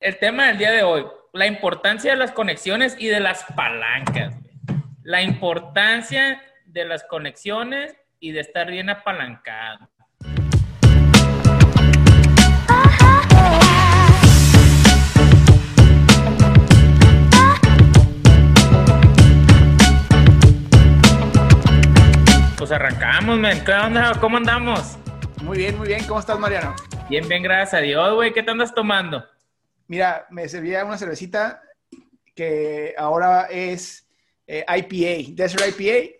el tema del día de hoy, la importancia de las conexiones y de las palancas. La importancia de las conexiones y de estar bien apalancado. Pues arrancamos, men. ¿Qué onda? ¿Cómo andamos? Muy bien, muy bien. ¿Cómo estás, Mariano? Bien, bien, gracias a Dios, güey. ¿Qué te andas tomando? Mira, me servía una cervecita que ahora es eh, IPA, Desert IPA.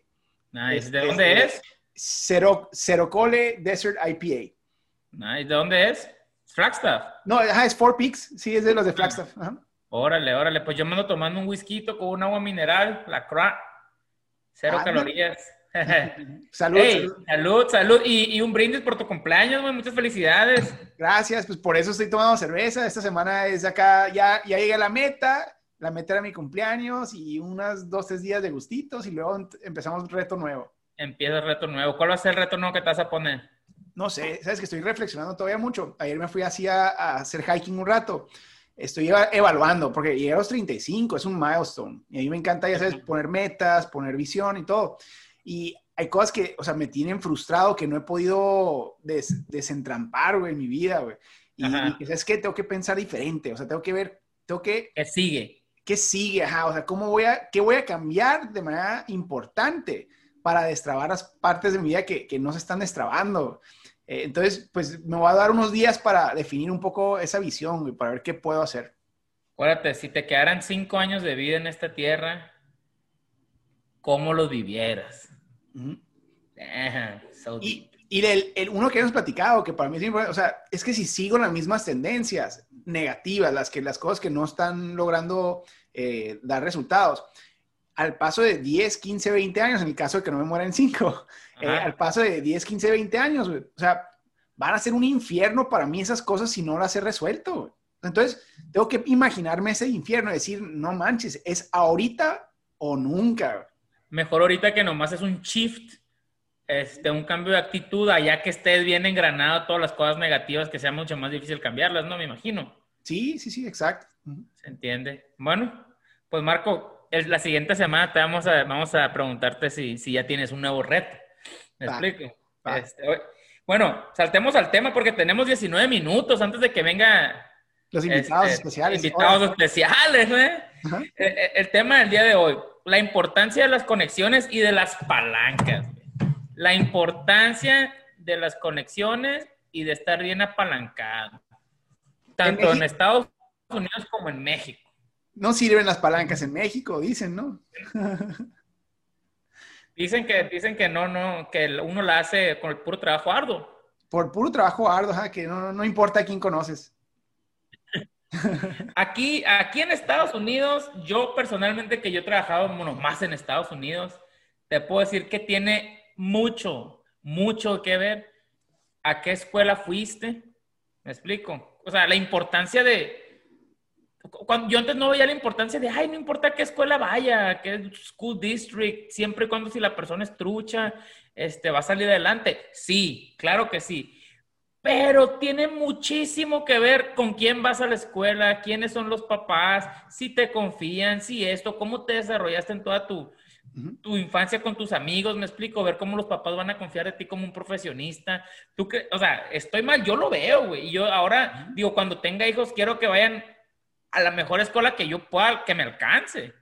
Nice. ¿De dónde es? Cero, Cero Cole Desert IPA. Nice. ¿De dónde es? Flagstaff. No, es Four Peaks. Sí, es de los de Flagstaff. Órale, órale. Pues yo me ando tomando un whisky con un agua mineral, la CRA. Cero Ah, calorías. Salud, Ey, salud. salud, salud. Y, y un brindis por tu cumpleaños, güey. Muchas felicidades. Gracias, pues por eso estoy tomando cerveza. Esta semana es acá, ya, ya llegué a la meta. La meta era mi cumpleaños y unas dos, tres días de gustitos y luego empezamos reto nuevo. Empieza el reto nuevo. ¿Cuál va a ser el reto nuevo que te vas a poner? No sé, sabes que estoy reflexionando todavía mucho. Ayer me fui así a, a hacer hiking un rato. Estoy eva- evaluando porque llegué a los 35, es un milestone. Y a mí me encanta, ya sabes, poner metas, poner visión y todo. Y hay cosas que, o sea, me tienen frustrado que no he podido des- desentrampar, güey, en mi vida, güey. Y, y ¿sabes qué? Tengo que pensar diferente. O sea, tengo que ver, tengo que, ¿Qué sigue? ¿qué sigue? Ajá, o sea, ¿cómo voy a, qué voy a cambiar de manera importante para destrabar las partes de mi vida que, que no se están destrabando? Eh, entonces, pues me voy a dar unos días para definir un poco esa visión, güey, para ver qué puedo hacer. Acuérdate, si te quedaran cinco años de vida en esta tierra, ¿cómo los vivieras? Ajá, so. Y, y el, el uno que hemos platicado, que para mí es importante, o sea, es que si sigo las mismas tendencias negativas, las, que, las cosas que no están logrando eh, dar resultados, al paso de 10, 15, 20 años, en el caso de que no me muera en 5, eh, al paso de 10, 15, 20 años, o sea, van a ser un infierno para mí esas cosas si no las he resuelto. Entonces, tengo que imaginarme ese infierno, decir, no manches, es ahorita o nunca. Mejor ahorita que nomás es un shift, este, un cambio de actitud, allá que estés bien engranado todas las cosas negativas, que sea mucho más difícil cambiarlas, ¿no? Me imagino. Sí, sí, sí, exacto. ¿Se entiende? Bueno, pues Marco, el- la siguiente semana te vamos a, vamos a preguntarte si, si ya tienes un nuevo reto. ¿Me Va, explico? va. Este, bueno, saltemos al tema porque tenemos 19 minutos antes de que venga Los invitados este, especiales. Invitados especiales, ¿eh? Ajá. El, tema del día de hoy, la importancia de las conexiones y de las palancas. La importancia de las conexiones y de estar bien apalancado. Tanto en, Estados Unidos como en México. No sirven las palancas en México, dicen, ¿no? Dicen que, dicen que no, no, que uno la hace con el puro trabajo arduo. Por puro trabajo arduo, ajá, que no, no importa a quién conoces. Aquí, aquí en Estados Unidos, yo personalmente que yo he trabajado bueno, más en Estados Unidos, te puedo decir que tiene mucho, mucho que ver a qué escuela fuiste. ¿Me explico? O sea, la importancia de... Cuando, yo antes no veía la importancia de, ay, no importa qué escuela vaya, qué school district, siempre y cuando si la persona es trucha, este, va a salir adelante. Sí, claro que sí. Pero tiene muchísimo que ver con quién vas a la escuela, quiénes son los papás, si te confían, si esto, cómo te desarrollaste en toda tu, tu infancia con tus amigos, me explico, ver cómo los papás van a confiar de ti como un profesionista. Tú que, o sea, estoy mal, yo lo veo, güey. Y yo ahora, digo, cuando tenga hijos, quiero que vayan a la mejor escuela que yo pueda, que me alcance,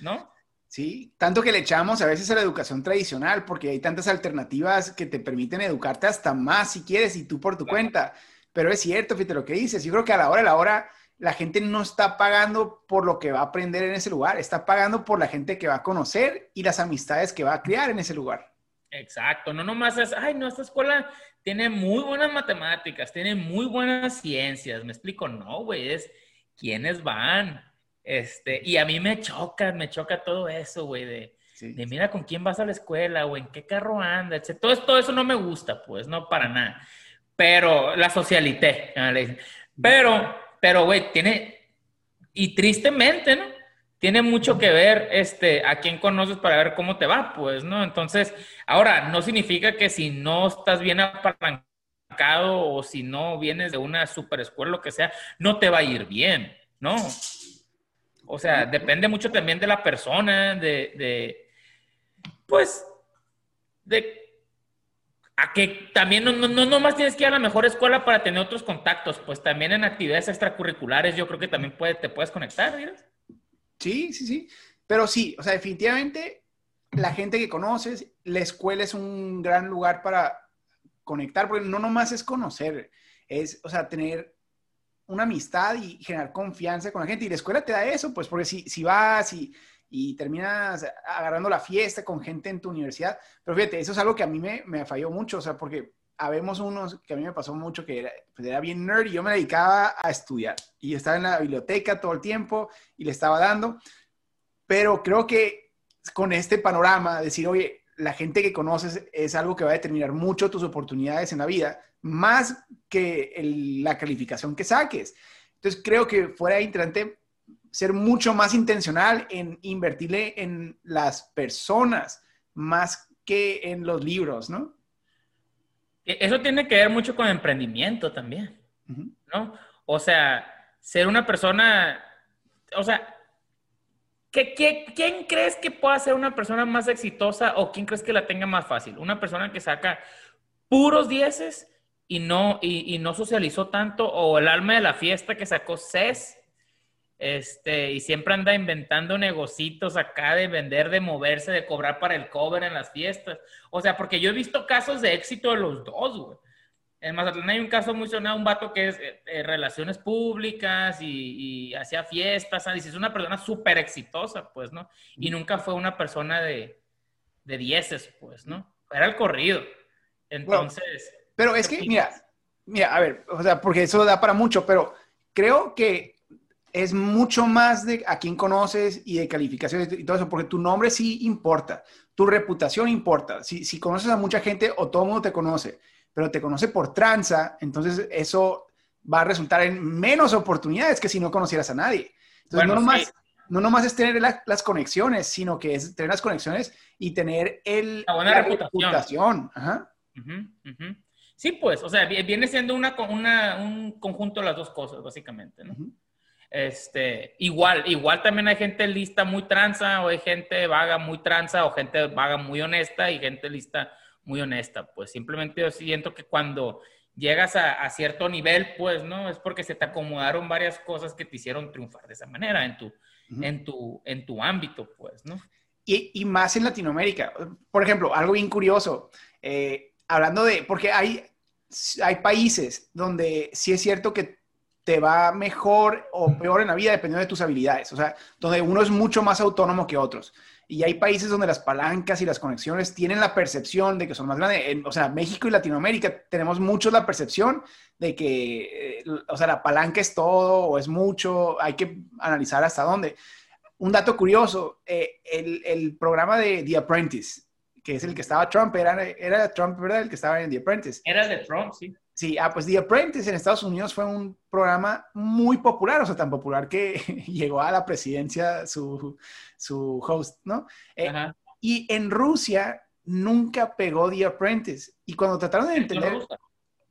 ¿no? Sí, tanto que le echamos a veces a la educación tradicional, porque hay tantas alternativas que te permiten educarte hasta más si quieres y tú por tu Claro. cuenta. Pero es cierto, fíjate lo que dices. Yo creo que a la hora de la hora la gente no está pagando por lo que va a aprender en ese lugar, está pagando por la gente que va a conocer y las amistades que va a crear en ese lugar. Exacto, no nomás es, ay, no, esta escuela tiene muy buenas matemáticas, tiene muy buenas ciencias, me explico, no, güey, es quiénes van, este, y a mí me choca, me choca todo eso, güey, de, Sí. de mira con quién vas a la escuela, o en qué carro anda, etc. Todo, eso- todo eso no me gusta, pues, no para nada, pero la socialité, pero, pero, güey, tiene, y tristemente, ¿no? Tiene mucho que ver, este, a quién conoces para ver cómo te va, pues, ¿no? Entonces, ahora, no significa que si no estás bien apalancado o si no vienes de una super escuela, lo que sea, no te va a ir bien. ¿no? O sea, depende mucho también de la persona, de, de pues, de a que también no, no, no más tienes que ir a la mejor escuela para tener otros contactos, pues también en actividades extracurriculares yo creo que también puede, te puedes conectar, ¿verdad? Sí, sí, sí. Pero sí, o sea, definitivamente la gente que conoces, la escuela es un gran lugar para conectar, porque no nomás es conocer, es, o sea, tener una amistad y generar confianza con la gente. Y la escuela te da eso, pues, porque si, si vas y, y terminas agarrando la fiesta con gente en tu universidad, pero fíjate, eso es algo que a mí me, me falló mucho, o sea, porque habemos unos que a mí me pasó mucho que era, pues era bien nerd y yo me dedicaba a estudiar y estaba en la biblioteca todo el tiempo y le estaba dando, pero creo que con este panorama, decir, oye, la gente que conoces es algo que va a determinar mucho tus oportunidades en la vida, más que la calificación que saques. Entonces creo que fuera interesante ser mucho más intencional en invertirle en las personas más que en los libros, ¿no? E, eso tiene que ver mucho con emprendimiento también, ¿no? O sea, ser una persona, o sea, quién crees que pueda ser una persona más exitosa o quién crees que la tenga más fácil? Una persona que saca puros dieces y no, y, no socializó tanto, o el alma de la fiesta que sacó CES, este, y siempre anda inventando negocitos acá de vender, de moverse, de cobrar para el cover en las fiestas. O sea, porque yo he visto casos de éxito de los dos, güey. En Mazatlán hay un caso muy sonado, un vato que es eh, eh, relaciones públicas y, hacía fiestas, dice, es una persona súper exitosa, pues, ¿no? Y nunca fue una persona de, de dieces, pues, ¿no? Era el corrido. Entonces... pero es que, mira, mira, a ver, o sea, porque eso da para mucho, pero creo que es mucho más de a quién conoces y de calificaciones y todo eso, porque tu nombre sí importa, tu reputación importa. Si, si conoces a mucha gente o todo el mundo te conoce, pero te conoce por tranza, entonces eso va a resultar en menos oportunidades que si no conocieras a nadie. Entonces, no, nomás, no nomás es tener las conexiones, sino que es tener las conexiones y tener el, la, buena reputación. Sí, pues, o sea, viene siendo una, una, un conjunto de las dos cosas, básicamente, ¿no? Este, igual, igual también hay gente lista muy tranza, o hay gente vaga muy tranza, o gente vaga muy honesta, y gente lista muy honesta, pues simplemente yo siento que cuando llegas a, cierto nivel, pues, ¿no? Es porque se te acomodaron varias cosas que te hicieron triunfar de esa manera en tu, en tu, en tu ámbito, pues, ¿no? Y, y, más en Latinoamérica. Por ejemplo, algo bien curioso, eh, hablando de, porque hay, hay países donde sí es cierto que te va mejor o peor en la vida dependiendo de tus habilidades, o sea, donde uno es mucho más autónomo que otros. Y hay países donde las palancas y las conexiones tienen la percepción de que son más grandes. o sea, México y Latinoamérica tenemos mucho la percepción de que, eh, o sea, la palanca es todo o es mucho. Hay que analizar hasta dónde. Un dato curioso, eh, el, el, programa de The Apprentice, que es el que estaba Trump, era, era Trump, ¿verdad? El que estaba en The Apprentice. Era de Trump, sí. Sí, ah, pues The Apprentice en Estados Unidos fue un programa muy popular, o sea, tan popular que llegó a la presidencia su, su host, ¿no? Eh, y en Rusia nunca pegó The Apprentice. Y cuando trataron de entender...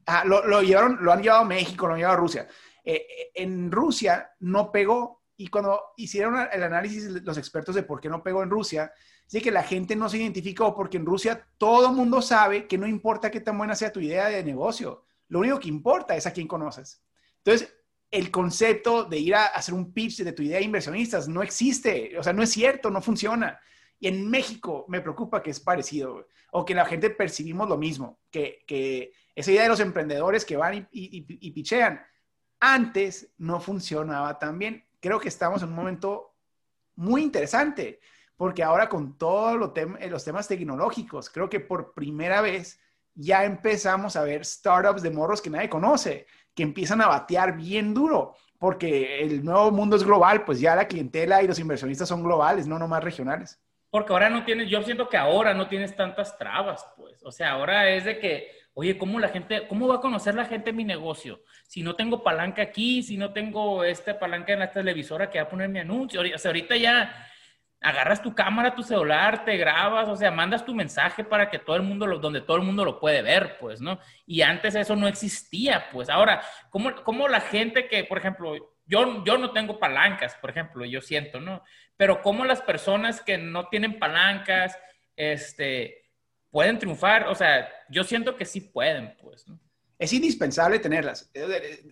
Ah, lo, lo, llevaron, lo han llevado a México, lo han llevado a Rusia. Eh, eh, en Rusia no pegó y cuando hicieron el análisis los expertos de por qué no pegó en Rusia, sí que la gente no se identificó porque en Rusia todo mundo sabe que no importa qué tan buena sea tu idea de negocio, lo único que importa es a quién conoces. Entonces, el concepto de ir a hacer un pitch de tu idea de inversionistas no existe, o sea, no es cierto, no funciona. Y en México me preocupa que es parecido, o que la gente percibimos lo mismo, que, que esa idea de los emprendedores que van y, y, pichean, antes no funcionaba tan bien. Creo que estamos en un momento muy interesante, porque ahora con todos los temas tecnológicos, creo que por primera vez ya empezamos a ver startups de morros que nadie conoce, que empiezan a batear bien duro, porque el nuevo mundo es global, pues ya la clientela y los inversionistas son globales, no nomás regionales. Porque ahora no tienes, yo siento que ahora no tienes tantas trabas, pues. O sea, ahora es de que, oye, ¿cómo la gente, cómo va a conocer la gente mi negocio? Si no tengo palanca aquí, si no tengo esta palanca en la televisora que va a poner mi anuncio. O sea, ahorita ya agarras tu cámara, tu celular, te grabas, o sea, mandas tu mensaje para que todo el mundo, lo, donde todo el mundo lo puede ver, pues, ¿no? Y antes eso no existía, pues. Ahora, ¿cómo, la gente que, por ejemplo, yo, yo no tengo palancas, por ejemplo, yo siento, ¿no? Pero cómo las personas que no tienen palancas, este, pueden triunfar, o sea, yo siento que sí pueden, pues, ¿no? Es indispensable tenerlas.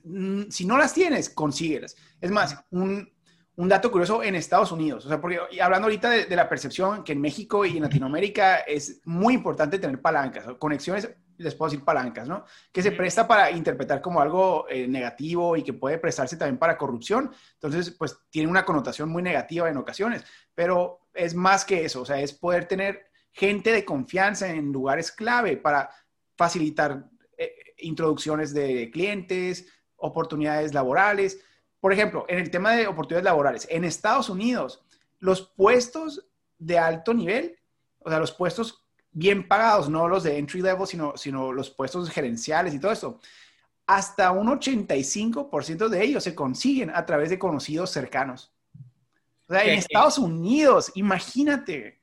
Mm, si no las tienes, consíguelas. Es más, un, un dato curioso en Estados Unidos, o sea, porque hablando ahorita de, la percepción que en México y en Latinoamérica es muy importante tener palancas, conexiones, les puedo decir palancas, ¿no? Que se presta para interpretar como algo eh, negativo y que puede prestarse también para corrupción. Entonces, pues tiene una connotación muy negativa en ocasiones, pero es más que eso, o sea, es poder tener gente de confianza en lugares clave para facilitar eh, introducciones de clientes, oportunidades laborales por ejemplo, en el tema de oportunidades laborales, en Estados Unidos, los puestos de alto nivel, o sea, los puestos bien pagados, no los de entry level, sino, sino los puestos gerenciales y todo eso, hasta un 85% de ellos se consiguen a través de conocidos cercanos. O sea, en Estados Unidos, imagínate.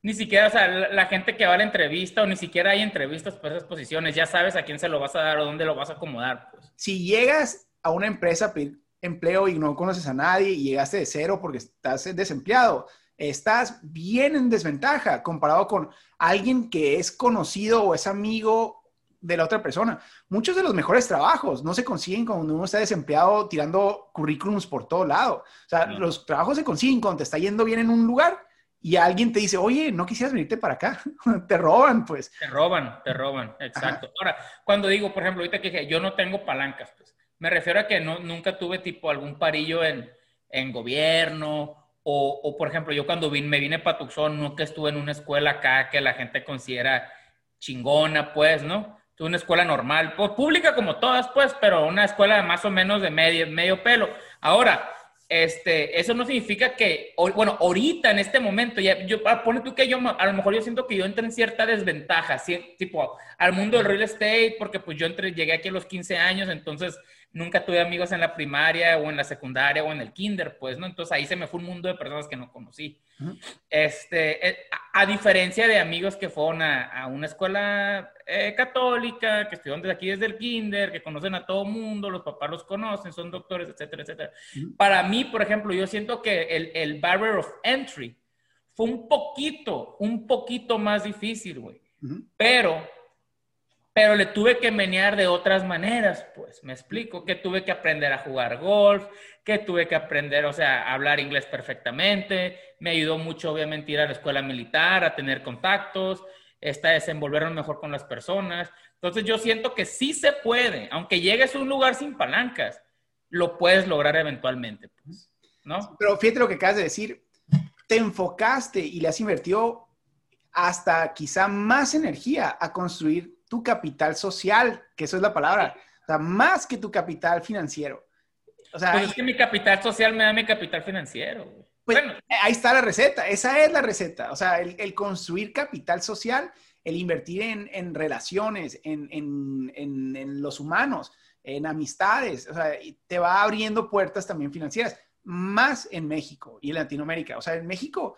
Ni siquiera, o sea, la gente que va a la entrevista o ni siquiera hay entrevistas para esas posiciones, ya sabes a quién se lo vas a dar o dónde lo vas a acomodar. Pues. Si llegas a una empresa empleo y no conoces a nadie y llegaste de cero porque estás desempleado, estás bien en desventaja comparado con alguien que es conocido o es amigo de la otra persona. Muchos de los mejores trabajos no se consiguen cuando uno está desempleado tirando currículums por todo lado. O sea, los trabajos se consiguen cuando te está yendo bien en un lugar y alguien te dice, oye, no quisieras venirte para acá. te roban, pues. Te roban, te roban, exacto. Ahora, cuando digo, por ejemplo, ahorita que yo no tengo palancas, pues me refiero a que no, nunca tuve tipo algún parillo en, en gobierno o, o, por ejemplo, yo cuando vine, me vine para Tucson, nunca estuve en una escuela acá que la gente considera chingona, pues, ¿no? Tuve una escuela normal, pues, pública como todas, pues, pero una escuela más o menos de medio, medio pelo. Ahora, este, eso no significa que, bueno, ahorita en este momento, ya, yo, ah, pone tú que yo, a lo mejor yo siento que yo entré en cierta desventaja, tipo, al mundo del real estate, porque pues yo entré, llegué aquí a los 15 años, entonces nunca tuve amigos en la primaria o en la secundaria o en el kinder, pues, ¿no? Entonces ahí se me fue un mundo de personas que no conocí. Este, eh, a, diferencia de amigos que fueron a, una escuela eh, católica, que estudiaron desde aquí desde el kinder, que conocen a todo mundo, los papás los conocen, son doctores, etcétera, etcétera. Para mí, por ejemplo, yo siento que el, el barrier of entry fue un poquito, un poquito más difícil, güey. Pero pero le tuve que menear de otras maneras, pues, me explico, que tuve que aprender a jugar golf, que tuve que aprender, o sea, a hablar inglés perfectamente, me ayudó mucho, obviamente, ir a la escuela militar, a tener contactos, a desenvolverme mejor con las personas. Entonces, yo siento que sí se puede, aunque llegues a un lugar sin palancas, lo puedes lograr eventualmente, pues, ¿no? Pero fíjate lo que acabas de decir, te enfocaste y le has invertido hasta quizá más energía a construir tu capital social, que eso es la palabra, o sea, más que tu capital financiero. O sea, pues es que mi capital social me da mi capital financiero. Pues, bueno. Ahí está la receta, esa es la receta. O sea, el, construir capital social, el invertir en, relaciones, en, en, los humanos, en amistades, o sea, te va abriendo puertas también financieras, más en México y en Latinoamérica. O sea, en México,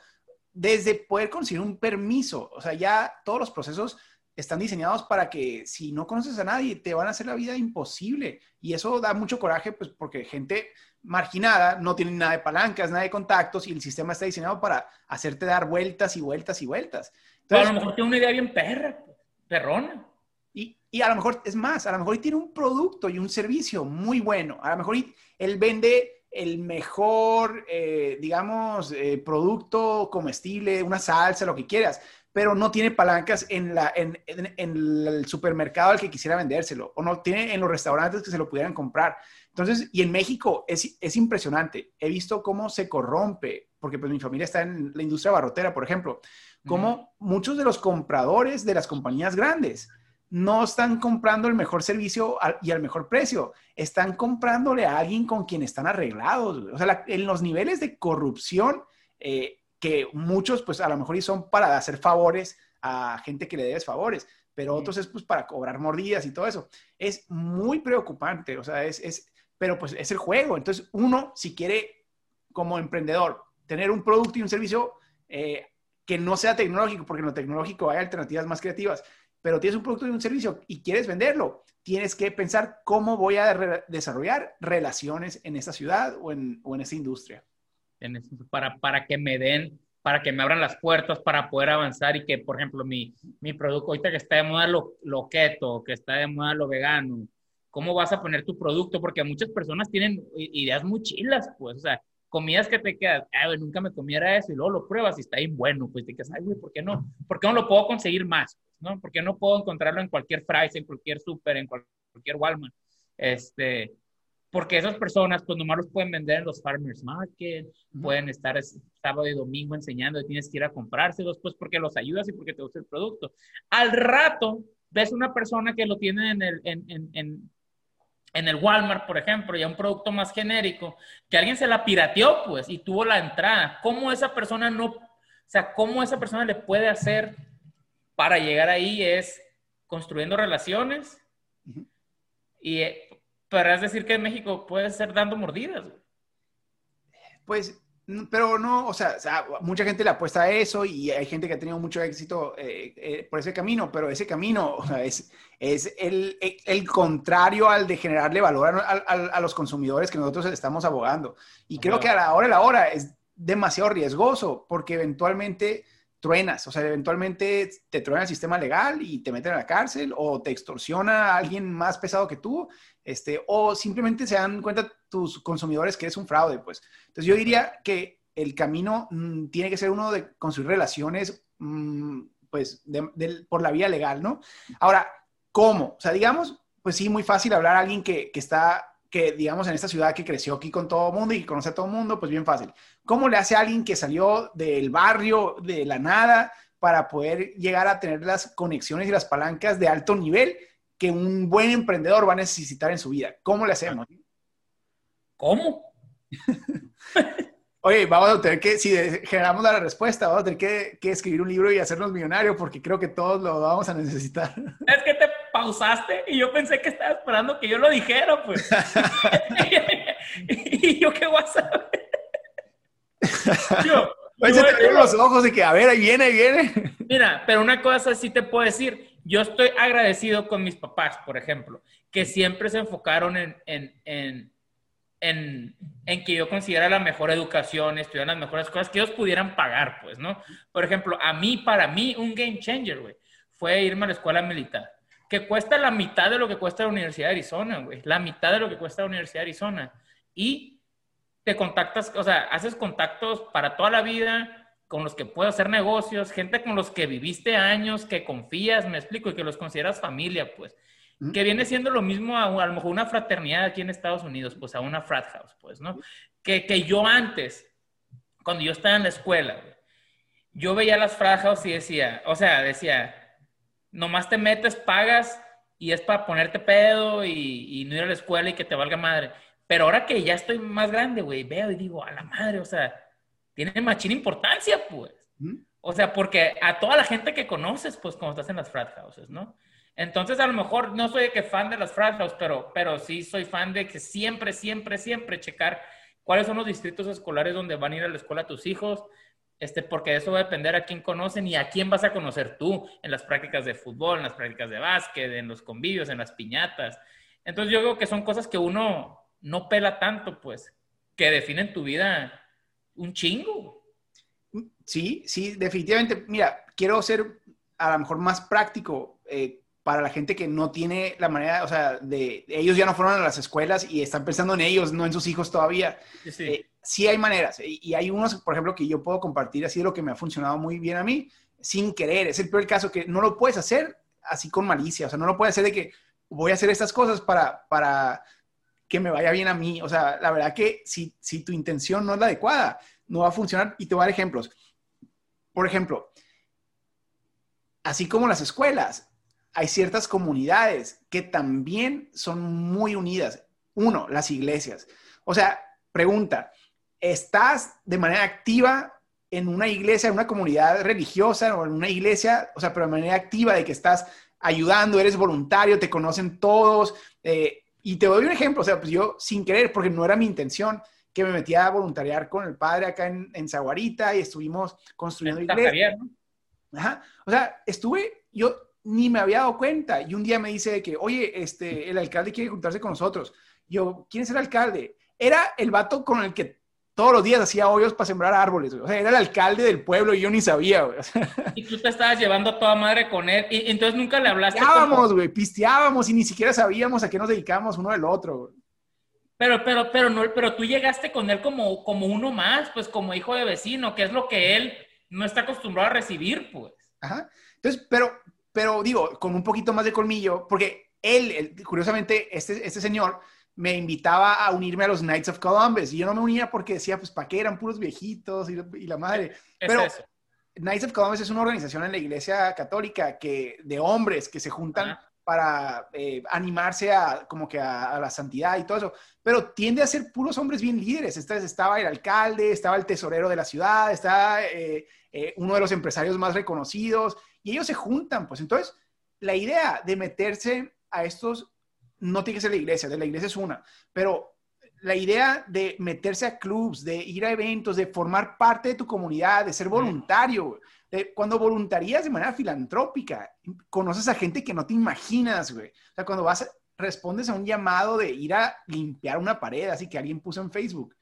desde poder conseguir un permiso, o sea, ya todos los procesos están diseñados para que si no conoces a nadie, te van a hacer la vida imposible. Y eso da mucho coraje, pues porque gente marginada no tiene nada de palancas, nada de contactos y el sistema está diseñado para hacerte dar vueltas y vueltas y vueltas. Entonces, a lo mejor tiene una idea bien perra, perrona. Y, y, a lo mejor, es más, a lo mejor tiene un producto y un servicio muy bueno. A lo mejor él vende el mejor, eh, digamos, eh, producto comestible, una salsa, lo que quieras, pero no tiene palancas en, la, en, el supermercado al que quisiera vendérselo, o no tiene en los restaurantes que se lo pudieran comprar. Entonces, y en México es, es impresionante. He visto cómo se corrompe, porque pues mi familia está en la industria barrotera, por ejemplo, cómo muchos de los compradores de las compañías grandes no están comprando el mejor servicio y al mejor precio, están comprándole a alguien con quien están arreglados. O sea, en los niveles de corrupción, eh, que muchos pues a lo mejor y son para hacer favores a gente que le debes favores, pero otros es pues para cobrar mordidas y todo eso. Es muy preocupante, o sea, es, es, pero pues es el juego. Entonces uno, si quiere como emprendedor tener un producto y un servicio eh, que no sea tecnológico, porque en lo tecnológico hay alternativas más creativas, pero tienes un producto y un servicio y quieres venderlo, tienes que pensar cómo voy a desarrollar relaciones en esta ciudad o en, o en esta industria. Para, para que me den, para que me abran las puertas para poder avanzar y que, por ejemplo, mi, mi producto, ahorita que está de moda lo, lo keto, que está de moda lo vegano, ¿cómo vas a poner tu producto? Porque muchas personas tienen ideas muy chilas, pues, o sea, comidas que te quedas, ay, nunca me comiera eso y luego lo pruebas y está ahí bueno, pues te quedas, ay, güey, ¿por qué no? ¿Por qué no lo puedo conseguir más? ¿No? ¿Por qué no puedo encontrarlo en cualquier Fry's, en cualquier super, en cualquier Walmart? Este, porque esas personas, pues nomás los pueden vender en los farmers market, pueden estar sábado y domingo enseñando y tienes que ir a comprárselos, pues porque los ayudas y porque te gusta el producto. Al rato, ves una persona que lo tiene en, el, en, en, en el Walmart, por ejemplo, ya un producto más genérico, que alguien se la pirateó, pues, y tuvo la entrada. ¿Cómo esa persona no, o sea, cómo esa persona le puede hacer para llegar ahí es construyendo relaciones y, es decir que en México puede ser dando mordidas. Pues pero no, o sea, mucha gente le apuesta a eso y hay gente que ha tenido mucho éxito eh, eh, por ese camino, pero ese camino es, es el, el, contrario al de generarle valor a, a, los consumidores que nosotros estamos abogando. Y creo que a la hora de la hora es demasiado riesgoso porque eventualmente truenas, o sea, eventualmente te truena el sistema legal y te meten a la cárcel o te extorsiona a alguien más pesado que tú, este, o simplemente se dan cuenta tus consumidores que es un fraude, pues. Entonces yo diría que el camino mm, tiene que ser uno de construir relaciones, mm, pues, por la vía legal, ¿no? Ahora, ¿cómo? O sea, digamos, pues sí, muy fácil hablar a alguien que, que está que digamos en esta ciudad que creció aquí con todo mundo y que conoce a todo mundo, pues bien fácil. ¿Cómo le hace a alguien que salió del barrio, de la nada, para poder llegar a tener las conexiones y las palancas de alto nivel que un buen emprendedor va a necesitar en su vida? ¿Cómo le hacemos? ¿Cómo? Oye, vamos a tener que, si generamos la respuesta, vamos a tener que, que, escribir un libro y hacernos millonarios porque creo que todos lo vamos a necesitar. Es que te pausaste y yo pensé que estaba esperando que yo lo dijera, pues. y yo qué voy a saber. yo, Oye, se te los ojos de que, a ver, ahí viene, ahí viene. Mira, pero una cosa sí te puedo decir. Yo estoy agradecido con mis papás, por ejemplo, que siempre se enfocaron en, en, en en, que yo considera la mejor educación, estudiar las mejores cosas que ellos pudieran pagar, pues, ¿no? Por ejemplo, a mí, para mí, un game changer, güey, fue irme a la escuela militar, que cuesta la mitad de lo que cuesta la Universidad de Arizona, güey, la mitad de lo que cuesta la Universidad de Arizona. Y te contactas, o sea, haces contactos para toda la vida con los que puedes hacer negocios, gente con los que viviste años, que confías, me explico, y que los consideras familia, pues que viene siendo lo mismo a, a, lo mejor una fraternidad aquí en Estados Unidos, pues a una frat house, pues, ¿no? Que, que yo antes, cuando yo estaba en la escuela, yo veía las frat house y decía, o sea, decía, nomás te metes, pagas y es para ponerte pedo y, y no ir a la escuela y que te valga madre. Pero ahora que ya estoy más grande, güey, veo y digo, a la madre, o sea, tiene machina importancia, pues. O sea, porque a toda la gente que conoces, pues, cuando estás en las frat houses, ¿no? Entonces, a lo mejor no soy que fan de las frat pero, pero sí soy fan de que siempre, siempre, siempre checar cuáles son los distritos escolares donde van a ir a la escuela tus hijos, este, porque eso va a depender a quién conocen y a quién vas a conocer tú en las prácticas de fútbol, en las prácticas de básquet, en los convivios, en las piñatas. Entonces, yo creo que son cosas que uno no pela tanto, pues, que definen tu vida un chingo. Sí, sí, definitivamente. Mira, quiero ser a lo mejor más práctico. Eh, para la gente que no tiene la manera, o sea, de, ellos ya no fueron a las escuelas y están pensando en ellos, no en sus hijos todavía. Sí, eh, sí hay maneras. Y, hay unos, por ejemplo, que yo puedo compartir así de lo que me ha funcionado muy bien a mí, sin querer. Es el peor caso que no lo puedes hacer así con malicia. O sea, no lo puedes hacer de que voy a hacer estas cosas para, para que me vaya bien a mí. O sea, la verdad que si, si tu intención no es la adecuada, no va a funcionar. Y te voy a dar ejemplos. Por ejemplo, así como las escuelas, hay ciertas comunidades que también son muy unidas. Uno, las iglesias. O sea, pregunta, ¿estás de manera activa en una iglesia, en una comunidad religiosa o en una iglesia? O sea, pero de manera activa de que estás ayudando, eres voluntario, te conocen todos. Eh, y te doy un ejemplo, o sea, pues yo sin querer, porque no era mi intención, que me metía a voluntariar con el padre acá en, en Zaguarita y estuvimos construyendo iglesias. O sea, estuve, yo ni me había dado cuenta. Y un día me dice que, oye, este, el alcalde quiere juntarse con nosotros. Yo, ¿quién es el alcalde? Era el vato con el que todos los días hacía hoyos para sembrar árboles, O sea, era el alcalde del pueblo y yo ni sabía, güey. Y tú te estabas llevando a toda madre con él. Y entonces nunca le hablaste. Pisteábamos, güey, pisteábamos y ni siquiera sabíamos a qué nos dedicábamos uno del otro, güey. Pero, pero, pero, no, pero tú llegaste con él como, como uno más, pues como hijo de vecino, que es lo que él no está acostumbrado a recibir, pues. Ajá. Entonces, pero, pero digo, con un poquito más de colmillo, porque él, curiosamente, este, este señor me invitaba a unirme a los Knights of Columbus y yo no me unía porque decía, pues, ¿para qué eran puros viejitos y, la madre? Pero Knights of Columbus es una organización en la iglesia católica que, de hombres que se juntan para eh, animarse a, como que a, la santidad y todo eso, pero tiende a ser puros hombres bien líderes. estaba el alcalde, estaba el tesorero de la ciudad, está eh, eh, uno de los empresarios más reconocidos y ellos se juntan, pues. Entonces la idea de meterse a estos no tiene que ser la iglesia, de la iglesia es una, pero la idea de meterse a clubs, de ir a eventos, de formar parte de tu comunidad, de ser voluntario, cuando voluntarías de manera filantrópica, conoces a gente que no te imaginas, güey. O sea, cuando vas, respondes a un llamado de ir a limpiar una pared, así que alguien puso en Facebook,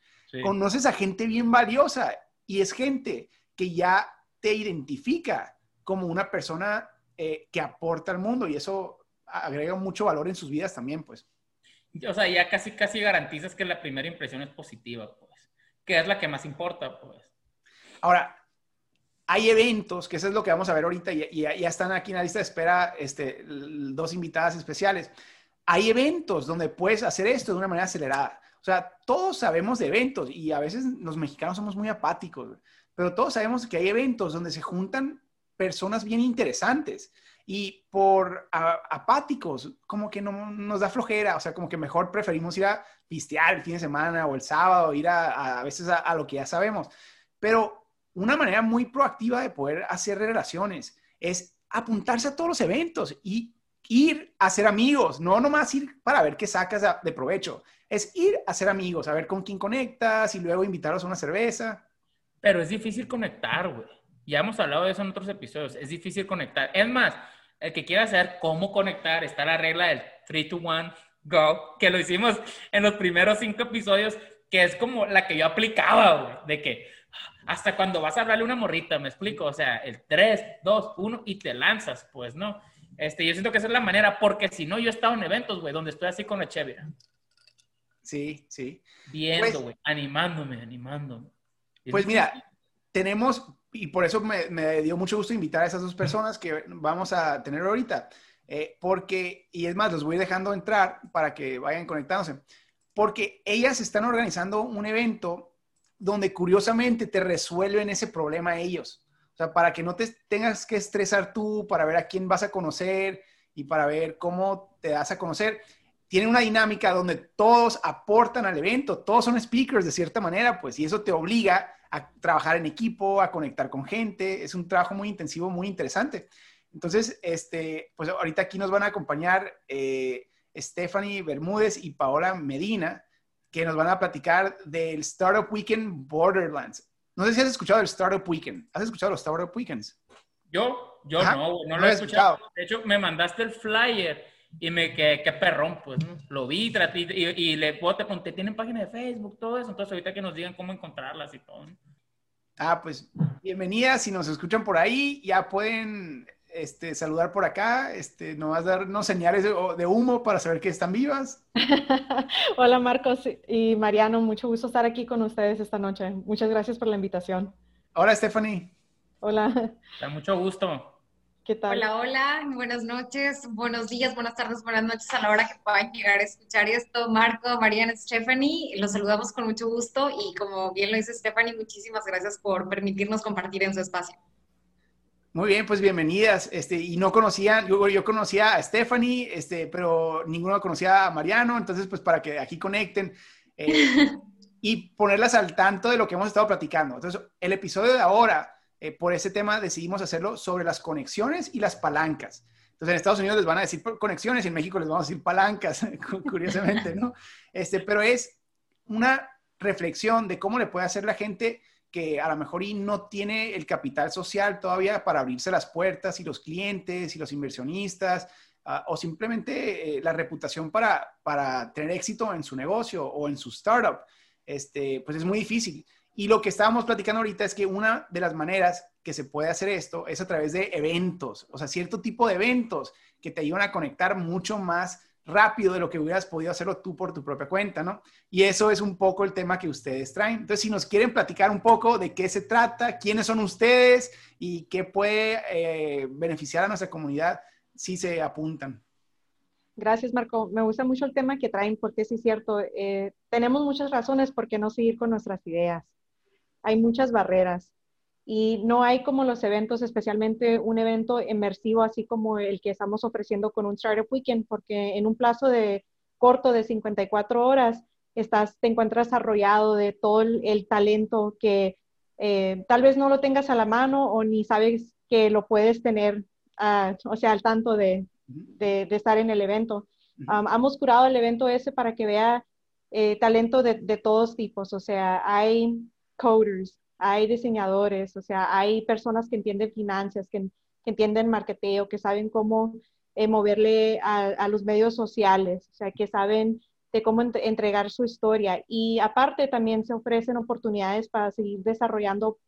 conoces a gente bien valiosa y es gente que ya te identifica como una persona eh, que aporta al mundo y eso agrega mucho valor en sus vidas también, pues. O sea, ya casi, casi garantizas que la primera impresión es positiva, pues, que es la que más importa, pues. Ahora, hay eventos, que eso es lo que vamos a ver ahorita, y, ya están aquí en la lista de espera este, dos invitadas especiales. Hay eventos donde puedes hacer esto de una manera acelerada. O sea, todos sabemos de eventos y a veces los mexicanos somos muy apáticos, pero todos sabemos que hay eventos donde se juntan personas bien interesantes y por apáticos, como que no nos da flojera, o sea, como que mejor preferimos ir a pistear el fin de semana o el sábado, ir a, a, veces a, lo que ya sabemos. Pero una manera muy proactiva de poder hacer relaciones es apuntarse a todos los eventos y ir a ser amigos, no nomás ir para ver qué sacas de provecho, es ir a ser amigos, a ver con quién conectas y luego invitarlos a una cerveza. Pero es difícil conectar, güey. Ya hemos hablado de eso en otros episodios. Es difícil conectar. Es más, el que quiera saber cómo conectar, está la regla del 3 to 1 go, que lo hicimos en los primeros cinco episodios, que es como la que yo aplicaba, güey, de que hasta cuando vas a hablarle una morrita, me explico, o sea, el 3, 2, 1 y te lanzas, pues, ¿no? Este, yo siento que esa es la manera, porque si no, yo he estado en eventos, güey, donde estoy así con la chévere. Sí, sí. Viendo, pues güey, animándome, animándome. Pues mira, tenemos y por eso me, dio mucho gusto invitar a esas dos personas que vamos a tener ahorita. Eh, porque, y es más, los voy dejando entrar para que vayan conectándose, porque ellas están organizando un evento donde curiosamente te resuelven ese problema ellos. O sea, para que no te tengas que estresar tú, para ver a quién vas a conocer y para ver cómo te das a conocer. Tiene una dinámica donde todos aportan al evento, todos son speakers de cierta manera, pues, y eso te obliga a trabajar en equipo, a conectar con gente. Es un trabajo muy intensivo, muy interesante. Entonces, este, pues ahorita aquí nos van a acompañar eh, Stephanie Bermúdez y Paola Medina, que nos van a platicar del Startup Weekend Borderlands. No sé si has escuchado el Startup Weekend. ¿Has escuchado los Startup Weekends? Yo, yo no, no lo he escuchado. De hecho, me mandaste el flyer y me quedé, qué perrón, pues, lo vi traté, y, y, le puedo te pregunté, ¿tienen página de Facebook, todo eso? Entonces, ahorita que nos digan cómo encontrarlas y todo. Ah, pues, bienvenidas, si nos escuchan por ahí, ya pueden este, saludar por acá, este, nomás darnos señales de, de, humo para saber que están vivas. Hola Marcos y Mariano, mucho gusto estar aquí con ustedes esta noche. Muchas gracias por la invitación. Hola Stephanie. Hola. Da mucho gusto. ¿Qué tal? Hola, hola, buenas noches, buenos días, buenas tardes, buenas noches a la hora que puedan llegar a escuchar esto. Marco, Mariana, Stephanie, los saludamos con mucho gusto y como bien lo dice Stephanie, muchísimas gracias por permitirnos compartir en su espacio. Muy bien, pues bienvenidas. Este, y no conocía, yo, yo conocía a Stephanie, este, pero ninguno conocía a Mariano, entonces pues para que aquí conecten eh, y ponerlas al tanto de lo que hemos estado platicando. Entonces, el episodio de ahora eh, por ese tema decidimos hacerlo sobre las conexiones y las palancas. Entonces, en Estados Unidos les van a decir conexiones y en México les vamos a decir palancas, curiosamente, ¿no? Este, pero es una reflexión de cómo le puede hacer la gente que a lo mejor no tiene el capital social todavía para abrirse las puertas y los clientes y los inversionistas ah, o simplemente eh, la reputación para, para tener éxito en su negocio o en su startup, este, pues es muy difícil. Y lo que estábamos platicando ahorita es que una de las maneras que se puede hacer esto es a través de eventos, o sea, cierto tipo de eventos que te ayudan a conectar mucho más rápido de lo que hubieras podido hacerlo tú por tu propia cuenta, ¿no? Y eso es un poco el tema que ustedes traen. Entonces, si nos quieren platicar un poco de qué se trata, quiénes son ustedes y qué puede eh, beneficiar a nuestra comunidad, si se apuntan. Gracias, Marco. Me gusta mucho el tema que traen porque sí es cierto, eh, tenemos muchas razones por qué no seguir con nuestras ideas. Hay muchas barreras. Y no hay como los eventos, especialmente un evento inmersivo así como el que estamos ofreciendo con un Startup Weekend, porque en un plazo de corto de 54 horas estás, te encuentras arrollado de todo el, talento que eh, tal vez no lo tengas a la mano o ni sabes que lo puedes tener, o sea, al tanto de, de, estar en el evento. hemos curado el evento ese para que vea eh, talento de, de todos tipos, o sea, hay coders, hay diseñadores, o sea, hay personas que entienden finanzas, que, entienden marketeo, que saben cómo eh, moverle a, los medios sociales, o sea, que saben de cómo entregar su historia. Y aparte también se ofrecen oportunidades para seguir desarrollando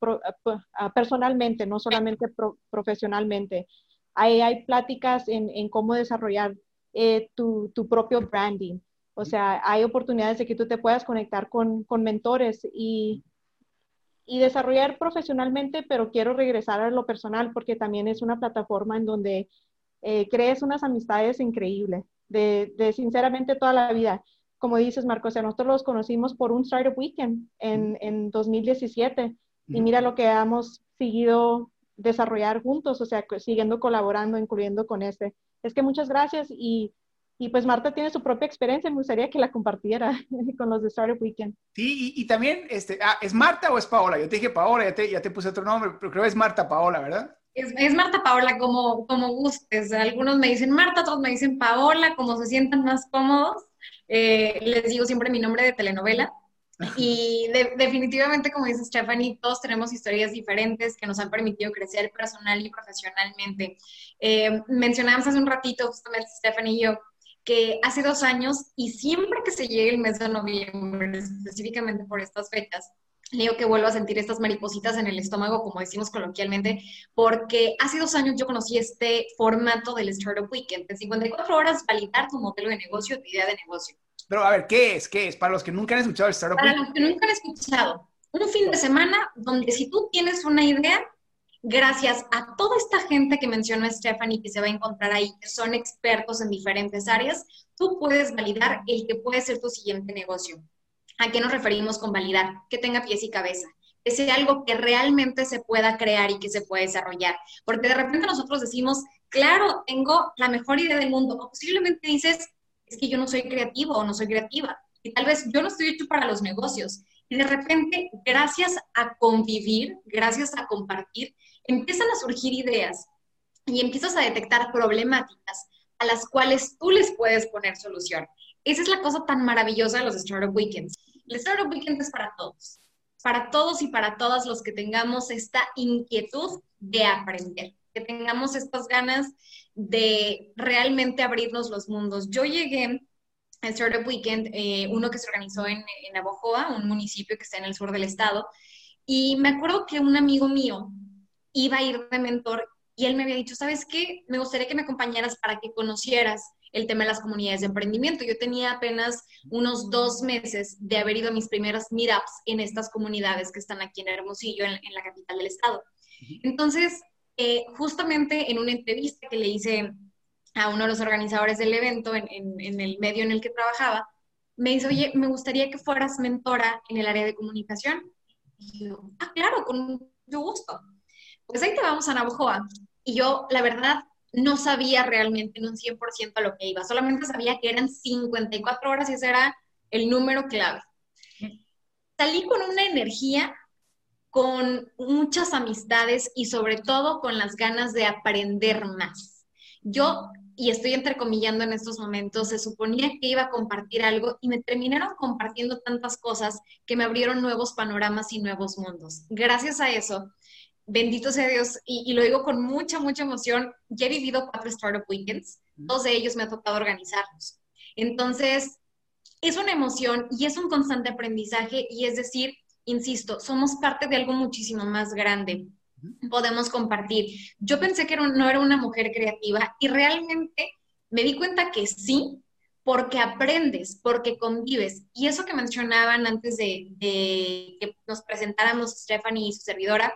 ah, personalmente, no solamente profesionalmente. Hay, hay pláticas en, cómo desarrollar eh, tu, tu, propio branding. O sea, hay oportunidades de que tú te puedas conectar con, con mentores y y desarrollar profesionalmente, pero quiero regresar a lo personal porque también es una plataforma en donde eh, crees unas amistades increíbles, de, de, sinceramente toda la vida. Como dices, Marcos, nosotros los conocimos por un Startup Weekend en, en 2017 y mira lo que hemos seguido desarrollar juntos, o sea, siguiendo colaborando, incluyendo con este. Es que muchas gracias y y pues Marta tiene su propia experiencia, me gustaría que la compartiera con los de Startup Weekend. Sí, y, también, este, ah, ¿es Marta o es Paola? Yo te dije Paola, ya te, ya te puse otro nombre, pero creo que es Marta Paola, ¿verdad? Es, es, Marta Paola, como, como gustes. Algunos me dicen Marta, otros me dicen Paola, como se sientan más cómodos. Eh, les digo siempre mi nombre de telenovela. Y definitivamente, como dice Stephanie, todos tenemos historias diferentes que nos han permitido crecer personal y profesionalmente. Eh, mencionábamos hace un ratito, justamente Stephanie y yo, que hace dos años y siempre que se llegue el mes de noviembre, específicamente por estas fechas, le digo que vuelvo a sentir estas maripositas en el estómago, como decimos coloquialmente, porque hace dos años yo conocí este formato del Startup Weekend, de 54 horas validar tu modelo de negocio, tu idea de negocio. Pero a ver, ¿qué es? ¿Qué es? Para los que nunca han escuchado el Startup Weekend. Para los que nunca han escuchado, un fin de semana donde si tú tienes una idea, gracias a toda esta gente que mencionó Stephanie que se va a encontrar ahí, que son expertos en diferentes áreas, tú puedes validar el que puede ser tu siguiente negocio. ¿A qué nos referimos con validar? Que tenga pies y cabeza, que sea algo que realmente se pueda crear y que se pueda desarrollar. Porque de repente nosotros decimos, claro, tengo la mejor idea del mundo, o posiblemente dices, es que yo no soy creativo o no soy creativa, y tal vez yo no estoy hecho para los negocios. Y de repente, gracias a convivir, gracias a compartir, empiezan a surgir ideas y empiezas a detectar problemáticas a las cuales tú les puedes poner solución. Esa es la cosa tan maravillosa de los Startup Weekends. El Startup Weekend es para todos, para todos y para todas los que tengamos esta inquietud de aprender, que tengamos estas ganas de realmente abrirnos los mundos. Yo llegué al Startup Weekend, eh, uno que se organizó en, en Abojoa, un municipio que está en el sur del estado, y me acuerdo que un amigo mío iba a ir de mentor y él me había dicho, ¿sabes qué? Me gustaría que me acompañaras para que conocieras el tema de las comunidades de emprendimiento. Yo tenía apenas unos dos meses de haber ido a mis primeras meetups en estas comunidades que están aquí en Hermosillo, en, la capital del estado. Entonces, eh, justamente en una entrevista que le hice a uno de los organizadores del evento en, en, el medio en el que trabajaba, me dice, oye, me gustaría que fueras mentora en el área de comunicación. Y yo, ah, claro, con mucho gusto pues ahí te vamos a Navajoa. Y yo, la verdad, no sabía realmente en un 100% a lo que iba, solamente sabía que eran 54 horas y ese era el número clave. Salí con una energía, con muchas amistades y sobre todo con las ganas de aprender más. Yo y estoy entrecomillando en estos momentos, se suponía que iba a compartir algo y me terminaron compartiendo tantas cosas que me abrieron nuevos panoramas y nuevos mundos. Gracias a eso, bendito sea Dios, y, lo digo con mucha, mucha emoción, ya he vivido cuatro Startup Weekends, dos de ellos me ha tocado organizarlos. Entonces, es una emoción y es un constante aprendizaje y es decir, insisto, somos parte de algo muchísimo más grande. Podemos compartir. Yo pensé que no era una mujer creativa y realmente me di cuenta que sí, porque aprendes, porque convives. Y eso que mencionaban antes de, que nos presentáramos Stephanie y su servidora,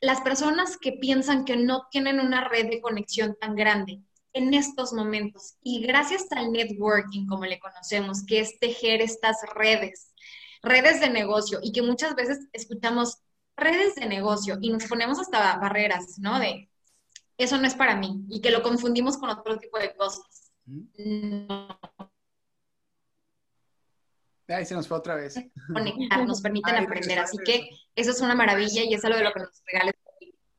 las personas que piensan que no tienen una red de conexión tan grande en estos momentos y gracias al networking, como le conocemos, que es tejer estas redes, redes de negocio y que muchas veces escuchamos redes de negocio y nos ponemos hasta barreras, ¿no? De eso no es para mí y que lo confundimos con otro tipo de cosas. No. Ahí se nos fue otra vez. Conectar, nos permiten aprender. Así que eso es una maravilla y es algo de lo que nos regales.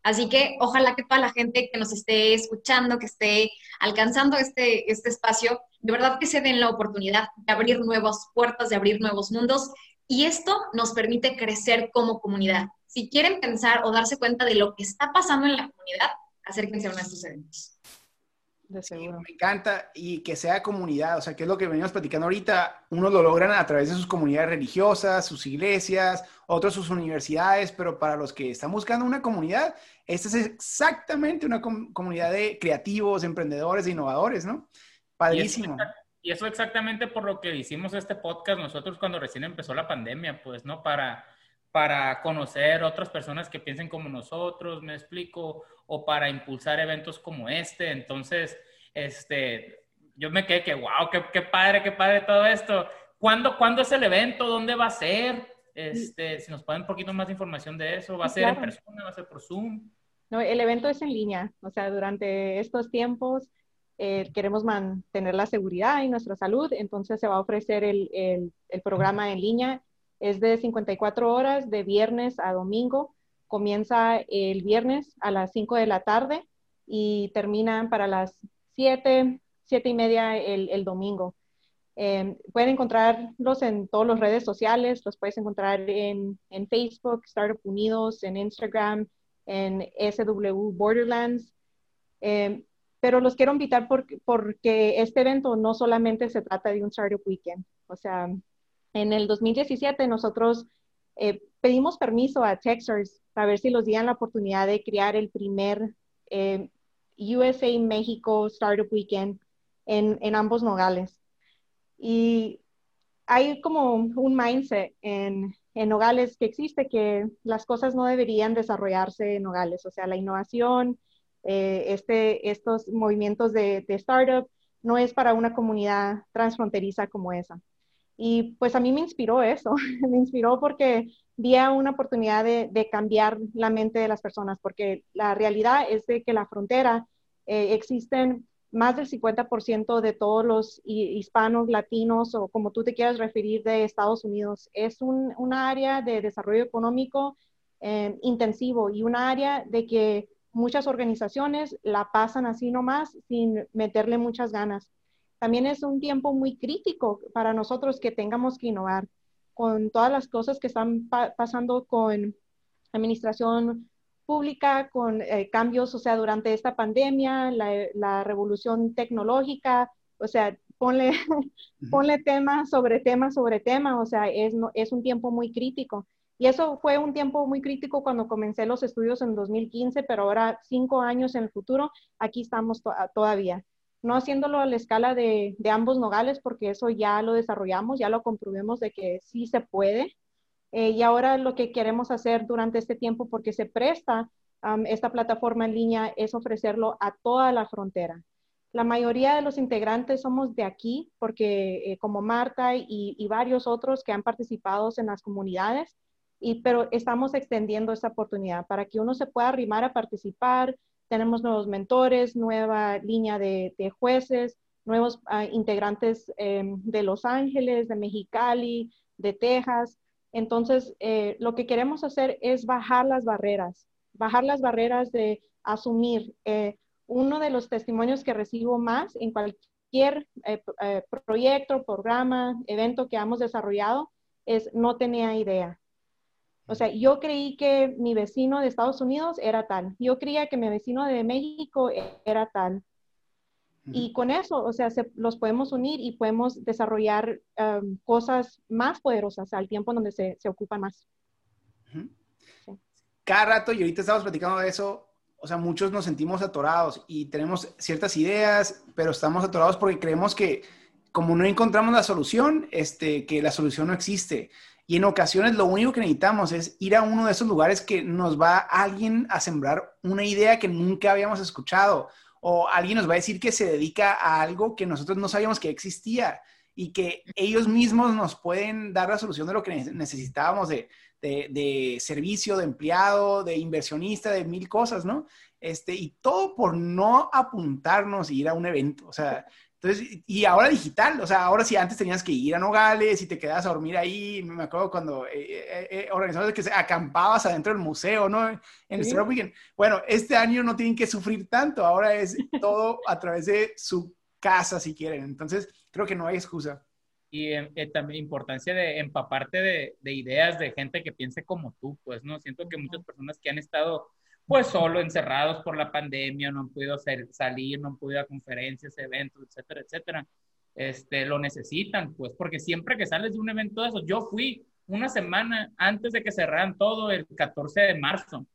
Así que ojalá que toda la gente que nos esté escuchando, que esté alcanzando este, este espacio, de verdad que se den la oportunidad de abrir nuevas puertas, de abrir nuevos mundos. Y esto nos permite crecer como comunidad. Si quieren pensar o darse cuenta de lo que está pasando en la comunidad, acérquense a uno de estos eventos. De seguro. me encanta y que sea comunidad, o sea, que es lo que venimos platicando ahorita, unos lo logran a través de sus comunidades religiosas, sus iglesias, otros sus universidades, pero para los que están buscando una comunidad, esta es exactamente una comunidad de creativos, emprendedores, e innovadores, ¿no? Padrísimo. Y eso, exactamente por lo que hicimos este podcast nosotros cuando recién empezó la pandemia, pues, ¿no? Para, para conocer otras personas que piensen como nosotros, me explico, o para impulsar eventos como este. Entonces, este, yo me quedé que, wow, qué, qué padre, qué padre todo esto. ¿Cuándo, ¿Cuándo es el evento? ¿Dónde va a ser? Este, si nos pueden un poquito más de información de eso, ¿va a ser en persona? ¿Va a ser por Zoom? No, el evento es en línea, o sea, durante estos tiempos eh, queremos mantener la seguridad y nuestra salud, entonces se va a ofrecer el, el, el programa en línea. Es de 54 horas, de viernes a domingo. Comienza el viernes a las 5 de la tarde y termina para las 7, 7 y media el, domingo. Eh, pueden encontrarlos en todas las redes sociales, los puedes encontrar en, en, Facebook, Startup Unidos, en Instagram, en SW Borderlands. Eh, pero los quiero invitar porque, porque este evento no solamente se trata de un Startup Weekend. O sea, en el 2017 nosotros eh, pedimos permiso a Texas a ver si los dieran la oportunidad de crear el primer eh, USA México Startup Weekend en, en, ambos nogales. Y hay como un mindset en, en Nogales que existe que las cosas no deberían desarrollarse en Nogales, o sea, la innovación, eh, este, estos movimientos de, de, startup no es para una comunidad transfronteriza como esa. Y pues a mí me inspiró eso, me inspiró porque vi una oportunidad de, cambiar la mente de las personas, porque la realidad es de que la frontera eh, existen más del 50% de todos los hispanos, latinos o como tú te quieras referir de Estados Unidos. Es un, área de desarrollo económico eh, intensivo y un área de que muchas organizaciones la pasan así nomás sin meterle muchas ganas. También es un tiempo muy crítico para nosotros que tengamos que innovar con todas las cosas que están pasando con administración pública, con eh, cambios, o sea, durante esta pandemia, la, revolución tecnológica, o sea, ponle, ponle tema sobre tema sobre tema, o sea, es, es un tiempo muy crítico. Y eso fue un tiempo muy crítico cuando comencé los estudios en 2015, pero ahora cinco años en el futuro, aquí estamos todavía no haciéndolo a la escala de, ambos nogales, porque eso ya lo desarrollamos, ya lo comprobemos de que sí se puede. Eh, y ahora lo que queremos hacer durante este tiempo, porque se presta esta plataforma en línea, es ofrecerlo a toda la frontera. La mayoría de los integrantes somos de aquí, porque eh, como Marta y, y, varios otros que han participado en las comunidades, y, pero estamos extendiendo esta oportunidad para que uno se pueda arrimar a participar, tenemos nuevos mentores, nueva línea de, jueces, nuevos ah, integrantes em, de Los Ángeles, de Mexicali, de Texas. Entonces, eh, lo que queremos hacer es bajar las barreras, bajar las barreras de asumir. Eh, uno de los testimonios que recibo más en cualquier eh, proyecto, programa, evento que hemos desarrollado es no tenía idea. O sea, yo creí que mi vecino de Estados Unidos era tal. Yo creía que mi vecino de México era tal. Y con eso, o sea, los podemos unir y podemos desarrollar um, cosas más poderosas al tiempo en donde se, se ocupan más. Cada rato, y ahorita estamos platicando de eso, o sea, muchos nos sentimos atorados y tenemos ciertas ideas, pero estamos atorados porque creemos que como no encontramos la solución, este, que la solución no existe. Y en ocasiones lo único que necesitamos es ir a uno de esos lugares que nos va alguien a sembrar una idea que nunca habíamos escuchado o alguien nos va a decir que se dedica a algo que nosotros no sabíamos que existía y que ellos mismos nos pueden dar la solución de lo que necesitábamos de, de, servicio, de empleado, de inversionista, de mil cosas, ¿no? Este, y todo por no apuntarnos y ir a un evento. O sea, entonces, y ahora digital, o sea, ahora sí antes tenías que ir a Nogales y te quedabas a dormir ahí, me acuerdo cuando eh, eh, eh organizamos que acampabas adentro del museo, ¿no? En el Weekend. Bueno, este año no tienen que sufrir tanto, ahora es todo a través de su casa si quieren, entonces creo que no hay excusa. Y eh, también importancia de empaparte de, de ideas de gente que piense como tú, pues, ¿no? Siento que muchas personas que han estado pues solo encerrados por la pandemia, no han podido salir, no han podido a conferencias, eventos, etcétera, etcétera. Este, lo necesitan, pues, porque siempre que sales de un evento de esos, yo fui una semana antes de que cerraran todo, el 14 de marzo,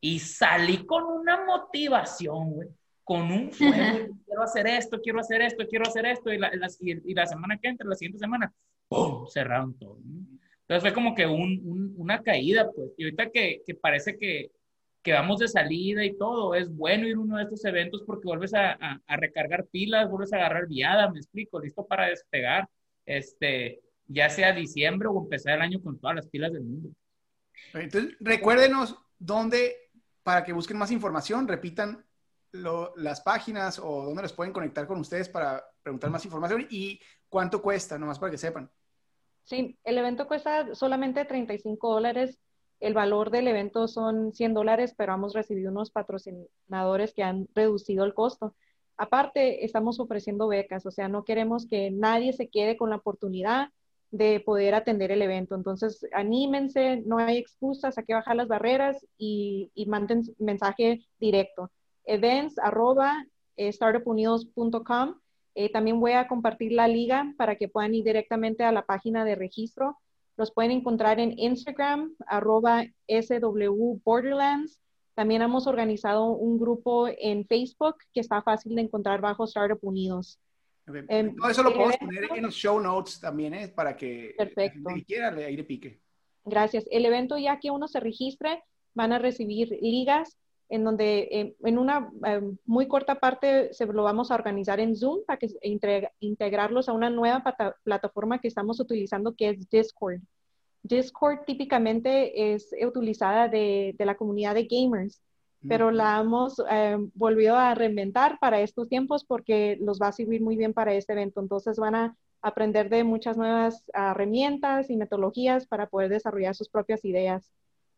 y salí con una motivación, güey, con un fuego, quiero hacer esto, quiero hacer esto, quiero hacer esto, y la, y la semana que entra, la siguiente semana, ¡pum!, cerraron todo. Entonces fue como que un, una caída, pues, y ahorita que, que parece que que vamos de salida y todo, es bueno ir a uno de estos eventos porque vuelves a, recargar pilas, vuelves a agarrar viada, me explico, listo para despegar, este, ya sea diciembre o empezar el año con todas las pilas del mundo. Entonces, recuérdenos dónde, para que busquen más información, repitan las páginas o dónde les pueden conectar con ustedes para preguntar más información y cuánto cuesta, nomás para que sepan. Sí, el evento cuesta solamente 35 dólares el valor del evento son 100 dólares, pero hemos recibido unos patrocinadores que han reducido el costo. Aparte, estamos ofreciendo becas, o sea, no queremos que nadie se quede con la oportunidad de poder atender el evento. Entonces, anímense, no hay excusas, hay que bajar las barreras y, manden mensaje directo. Events arroba eh, startupunidos.com. Eh, también voy a compartir la liga para que puedan ir directamente a la página de registro los pueden encontrar en Instagram, arroba SW Borderlands. También hemos organizado un grupo en Facebook que está fácil de encontrar bajo Startup Unidos. Em, Todo eso lo podemos poner en los show notes también, ¿eh? para que Perfecto. el quiera le pique. Gracias. El evento, ya que uno se registre, van a recibir ligas en donde em, en una em, muy corta parte se lo vamos a organizar en Zoom para que integrarlos a una nueva plataforma que estamos utilizando que es Discord. Discord típicamente es utilizada de, de la comunidad de gamers, pero la hemos em, volvido a reinventar para estos tiempos porque los va a servir muy bien para este evento. Entonces van a aprender de muchas nuevas herramientas y metodologías para poder desarrollar sus propias ideas.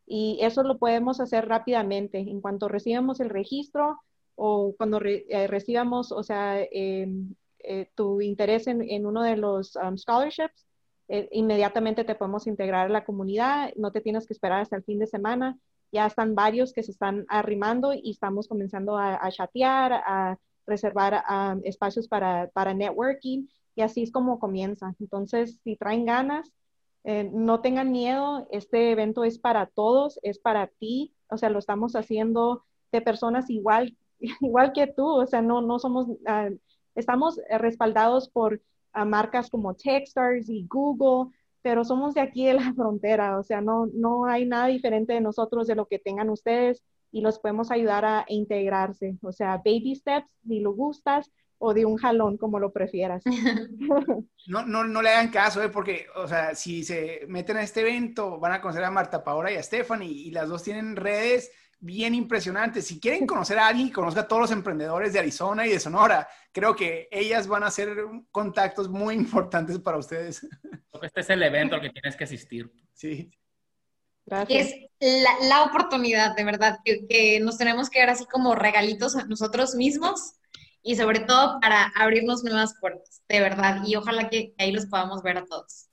Y eso lo podemos hacer rápidamente. En cuanto recibamos el registro o cuando eh, recibamos, o sea, em, eh, tu interés en, uno de los um, scholarships, eh, inmediatamente te podemos integrar a la comunidad. No te tienes que esperar hasta el fin de semana. Ya están varios que se están arrimando y estamos comenzando a, chatear, a reservar um, espacios para, para networking y así es como comienza. Entonces, si traen ganas, eh, no tengan miedo, este evento es para todos, es para ti, o sea, lo estamos haciendo de personas igual, igual que tú, o sea, no, no somos, ah, estamos respaldados por ah, marcas como Techstars y Google, pero somos de aquí de la frontera, o sea, no, no hay nada diferente de nosotros de lo que tengan ustedes y los podemos ayudar a integrarse, o sea, baby steps, si lo gustas, o de un jalón, como lo prefieras. No, no, no le hagan caso, ¿eh? porque, o sea, si se meten a este evento, van a conocer a Marta Paola y a Stephanie, y las dos tienen redes bien impresionantes. Si quieren conocer a alguien, conozca a todos los emprendedores de Arizona y de Sonora. Creo que ellas van a ser contactos muy importantes para ustedes. Este es el evento al que tienes que asistir. Sí. Es la, oportunidad, de verdad, que, nos tenemos que dar así como regalitos a nosotros mismos y sobre todo para abrirnos nuevas puertas, de verdad. Y ojalá que, ahí los podamos ver a todos.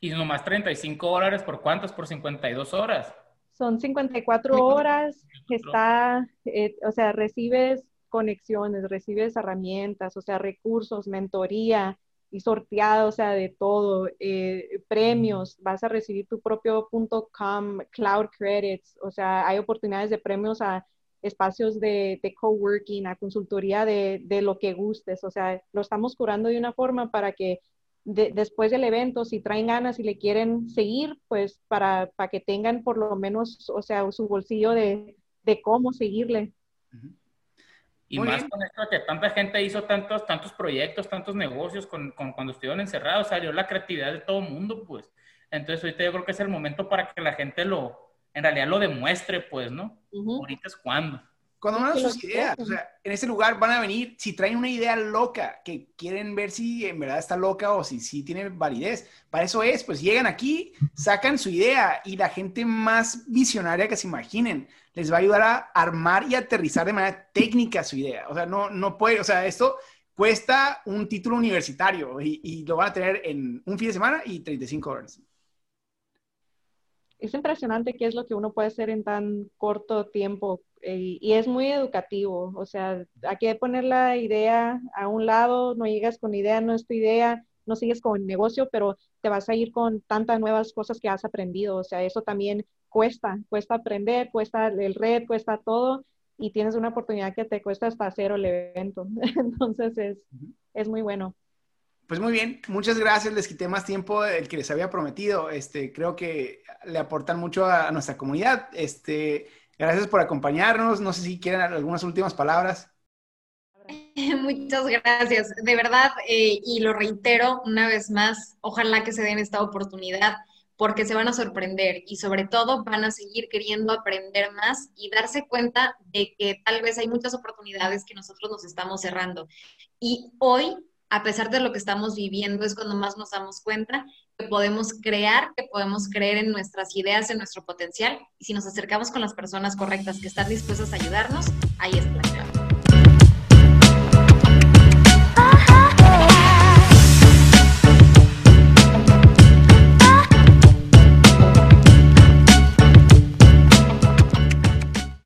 Y nomás 35 dólares por cuántos? Por 52 horas. Son 54 horas, está, eh, o sea, recibes conexiones, recibes herramientas, o sea, recursos, mentoría, y sorteado, o sea, de todo, eh, premios, vas a recibir tu propio .com, cloud credits, o sea, hay oportunidades de premios a espacios de, de coworking, a consultoría de, de, lo que gustes, o sea, lo estamos curando de una forma para que después del evento, si traen ganas y le quieren seguir, pues para, para que tengan por lo menos, o sea, su bolsillo de, de cómo seguirle. Y más con esto que tanta gente hizo tantos, tantos proyectos, tantos negocios con, con, cuando estuvieron encerrados, salió la creatividad de todo el mundo, pues. Entonces ahorita yo creo que es el momento para que la gente lo, en realidad lo demuestre, pues, ¿no? Ahorita es cuando. Cuando van sus ideas, o sea, en ese lugar van a venir, si traen una idea loca, que quieren ver si en verdad está loca o si, si tiene validez, para eso es, pues llegan aquí, sacan su idea y la gente más visionaria que se imaginen les va a ayudar a armar y aterrizar de manera técnica su idea. O sea, no, no puede, o sea, esto cuesta un título universitario y, y lo van a tener en un fin de semana y 35 horas es impresionante qué es lo que uno puede hacer en tan corto tiempo eh, y es muy educativo. O sea, hay que poner la idea a un lado, no llegas con idea, no es tu idea, no sigues con el negocio, pero te vas a ir con tantas nuevas cosas que has aprendido. O sea, eso también cuesta, cuesta aprender, cuesta el red, cuesta todo y tienes una oportunidad que te cuesta hasta cero el evento. Entonces es, es muy bueno. Pues muy bien, muchas gracias. Les quité más tiempo del que les había prometido. Este, creo que le aportan mucho a, nuestra comunidad. Este, gracias por acompañarnos. No sé si quieren algunas últimas palabras. Muchas gracias. De verdad, eh, y lo reitero una vez más, ojalá que se den esta oportunidad porque se van a sorprender y sobre todo van a seguir queriendo aprender más y darse cuenta de que tal vez hay muchas oportunidades que nosotros nos estamos cerrando. Y hoy a pesar de lo que estamos viviendo, es cuando más nos damos cuenta que podemos crear, que podemos creer en nuestras ideas, en nuestro potencial, y si nos acercamos con las personas correctas que están dispuestas a ayudarnos, ahí está.